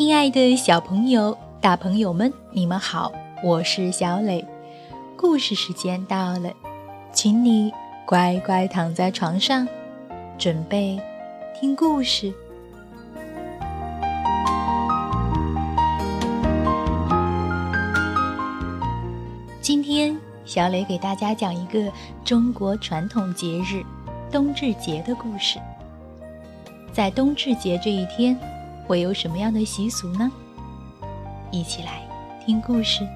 亲爱的小朋友、大朋友们，你们好，我是小磊。故事时间到了，请你乖乖躺在床上，准备听故事。今天，小磊给大家讲一个中国传统节日冬至节的故事。在冬至节这一天。会有什么样的习俗呢？一起来听故事。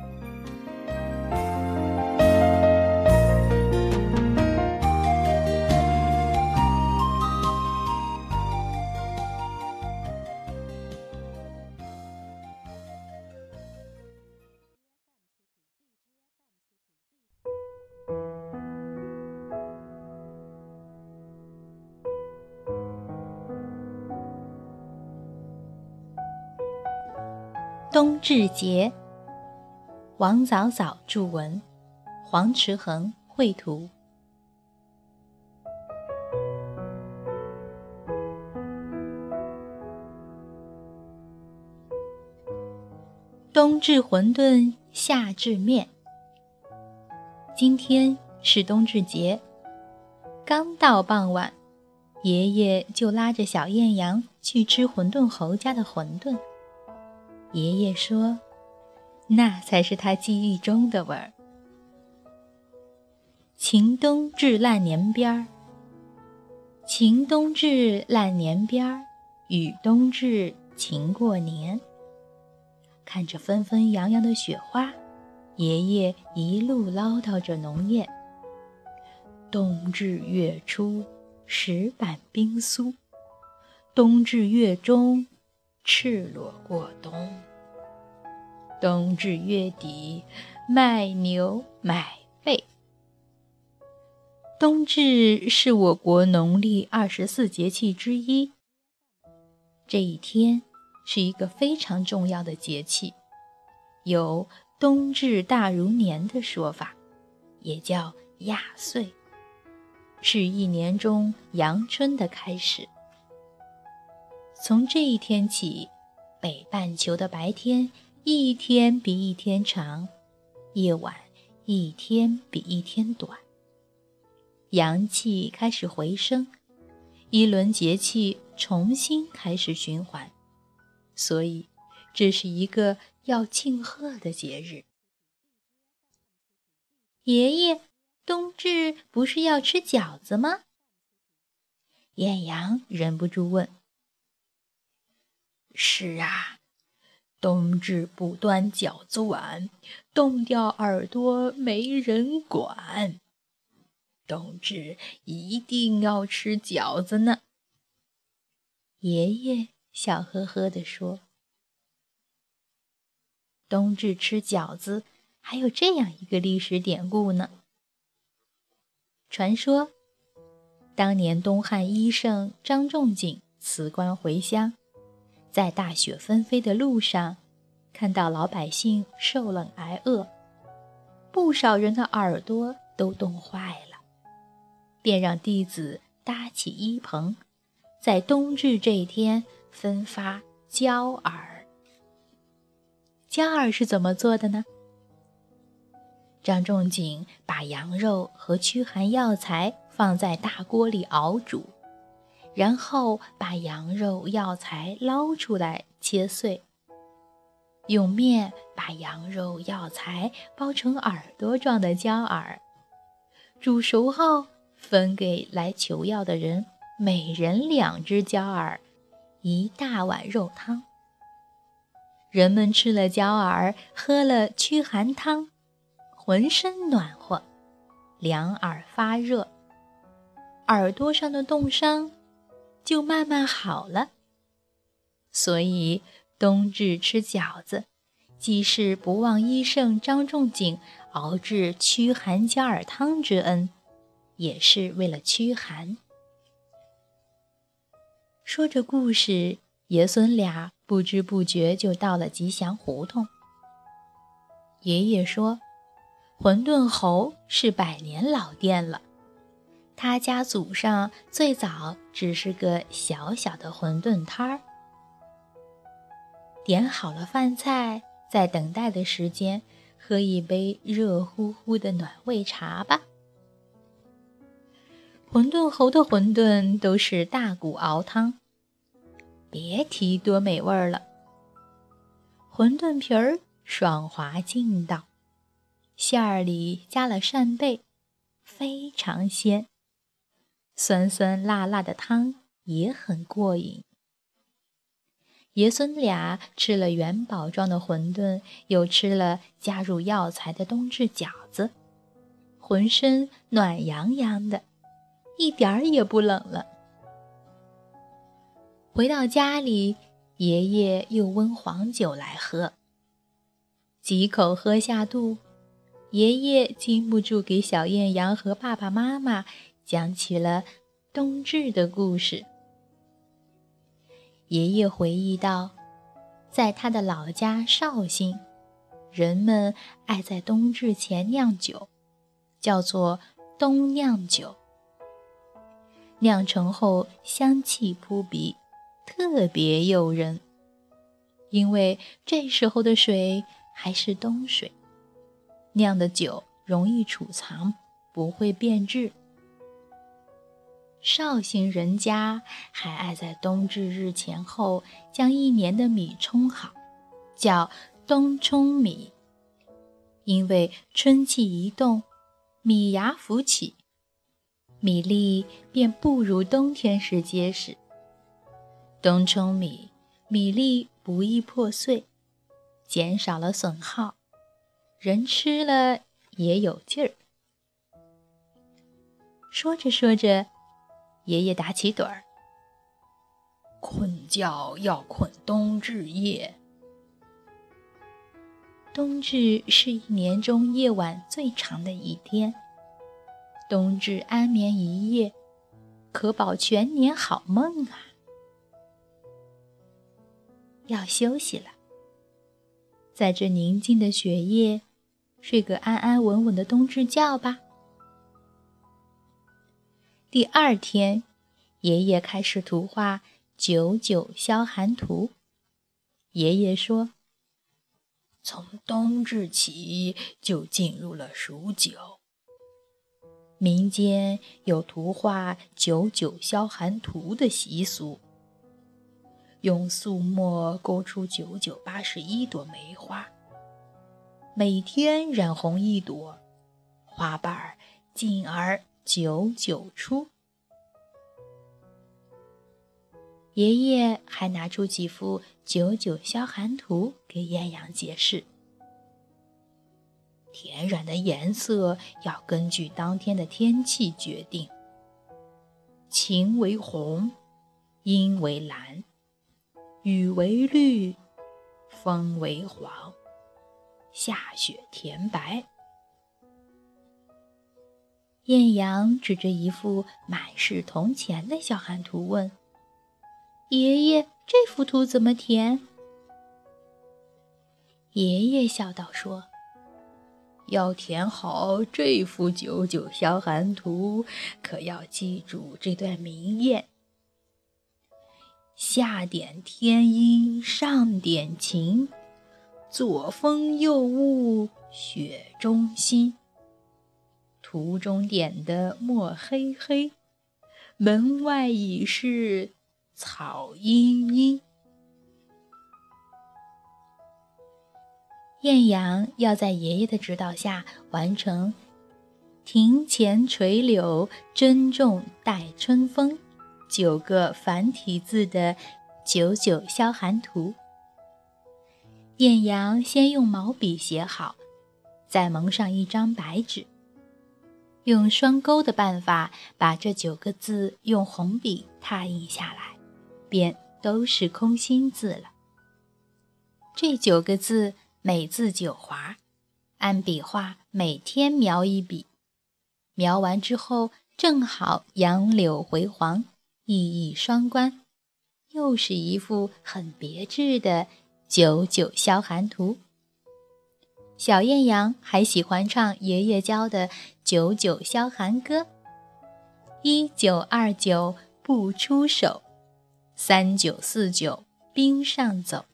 冬至节，王早早著文，黄池恒绘图。冬至馄饨，夏至面。今天是冬至节，刚到傍晚，爷爷就拉着小艳阳去吃馄饨侯家的馄饨。爷爷说：“那才是他记忆中的味儿。”晴冬至烂年边儿，晴冬至烂年边儿，雨冬至晴过年。看着纷纷扬扬的雪花，爷爷一路唠叨着农谚：“冬至月初，石板冰酥；冬至月中。”赤裸过冬，冬至月底卖牛买被。冬至是我国农历二十四节气之一，这一天是一个非常重要的节气，有“冬至大如年”的说法，也叫亚岁，是一年中阳春的开始。从这一天起，北半球的白天一天比一天长，夜晚一天比一天短。阳气开始回升，一轮节气重新开始循环，所以这是一个要庆贺的节日。爷爷，冬至不是要吃饺子吗？艳阳忍不住问。是啊，冬至不端饺子碗，冻掉耳朵没人管。冬至一定要吃饺子呢。爷爷笑呵呵地说：“冬至吃饺子，还有这样一个历史典故呢。传说，当年东汉医圣张仲景辞官回乡。”在大雪纷飞的路上，看到老百姓受冷挨饿，不少人的耳朵都冻坏了，便让弟子搭起衣棚，在冬至这一天分发焦耳。焦耳是怎么做的呢？张仲景把羊肉和驱寒药材放在大锅里熬煮。然后把羊肉、药材捞出来切碎，用面把羊肉、药材包成耳朵状的焦耳，煮熟后分给来求药的人，每人两只焦耳，一大碗肉汤。人们吃了焦耳，喝了驱寒汤，浑身暖和，两耳发热，耳朵上的冻伤。就慢慢好了。所以冬至吃饺子，既是不忘医圣张仲景熬制驱寒加尔汤之恩，也是为了驱寒。说着故事，爷孙俩不知不觉就到了吉祥胡同。爷爷说：“馄饨侯是百年老店了。”他家祖上最早只是个小小的馄饨摊儿。点好了饭菜，在等待的时间，喝一杯热乎乎的暖胃茶吧。馄饨侯的馄饨都是大骨熬汤，别提多美味了。馄饨皮儿爽滑劲道，馅儿里加了扇贝，非常鲜。酸酸辣辣的汤也很过瘾。爷孙俩吃了元宝状的馄饨，又吃了加入药材的冬至饺子，浑身暖洋洋的。一点儿也不冷了。回到家里，爷爷又温黄酒来喝。几口喝下肚，爷爷禁不住给小艳阳和爸爸妈妈讲起了冬至的故事。爷爷回忆道，在他的老家绍兴，人们爱在冬至前酿酒，叫做冬酿酒。酿成后香气扑鼻，特别诱人。因为这时候的水还是冬水，酿的酒容易储藏，不会变质。绍兴人家还爱在冬至日前后将一年的米冲好，叫冬冲米。因为春气一动，米芽浮起。米粒便不如冬天时结实。冬冲米，米粒不易破碎，减少了损耗，人吃了也有劲儿。说着说着，爷爷打起盹儿。困觉要困冬至夜。冬至是一年中夜晚最长的一天。冬至安眠一夜，可保全年好梦啊！要休息了，在这宁静的雪夜，睡个安安稳稳的冬至觉吧。第二天，爷爷开始图画《九九消寒图》。爷爷说：“从冬至起，就进入了数九。”民间有图画“九九消寒图”的习俗，用素墨勾出九九八十一朵梅花，每天染红一朵，花瓣儿进而九九出。爷爷还拿出几幅“九九消寒图”给艳阳解释。田染的颜色要根据当天的天气决定，晴为红，阴为蓝，雨为绿，风为黄，下雪填白。艳阳指着一幅满是铜钱的小寒图问：“爷爷，这幅图怎么填？”爷爷笑道：“说。”要填好这幅九九消寒图，可要记住这段名言：“下点天阴上点晴，左风右雾雪中心。”图中点的墨黑黑，门外已是草茵茵。艳阳要在爷爷的指导下完成“庭前垂柳珍重待春风”九个繁体字的“九九消寒图”。艳阳先用毛笔写好，再蒙上一张白纸，用双钩的办法把这九个字用红笔拓印下来，便都是空心字了。这九个字。每字九划，按笔画每天描一笔，描完之后正好杨柳回黄，意义双关，又是一幅很别致的九九消寒图。小艳阳还喜欢唱爷爷教的九九消寒歌：一九二九不出手，三九四九冰上走。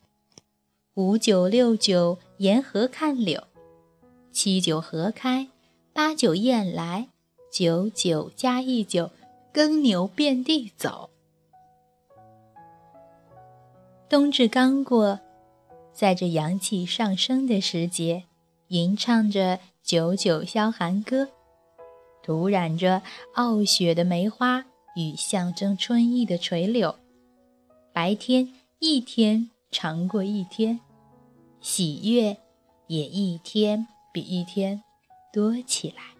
五九六九沿河看柳，七九河开，八九雁来，九九加一九，耕牛遍地走。冬至刚过，在这阳气上升的时节，吟唱着《九九消寒歌》，涂染着傲雪的梅花与象征春意的垂柳，白天一天长过一天，喜悦也一天比一天多起来。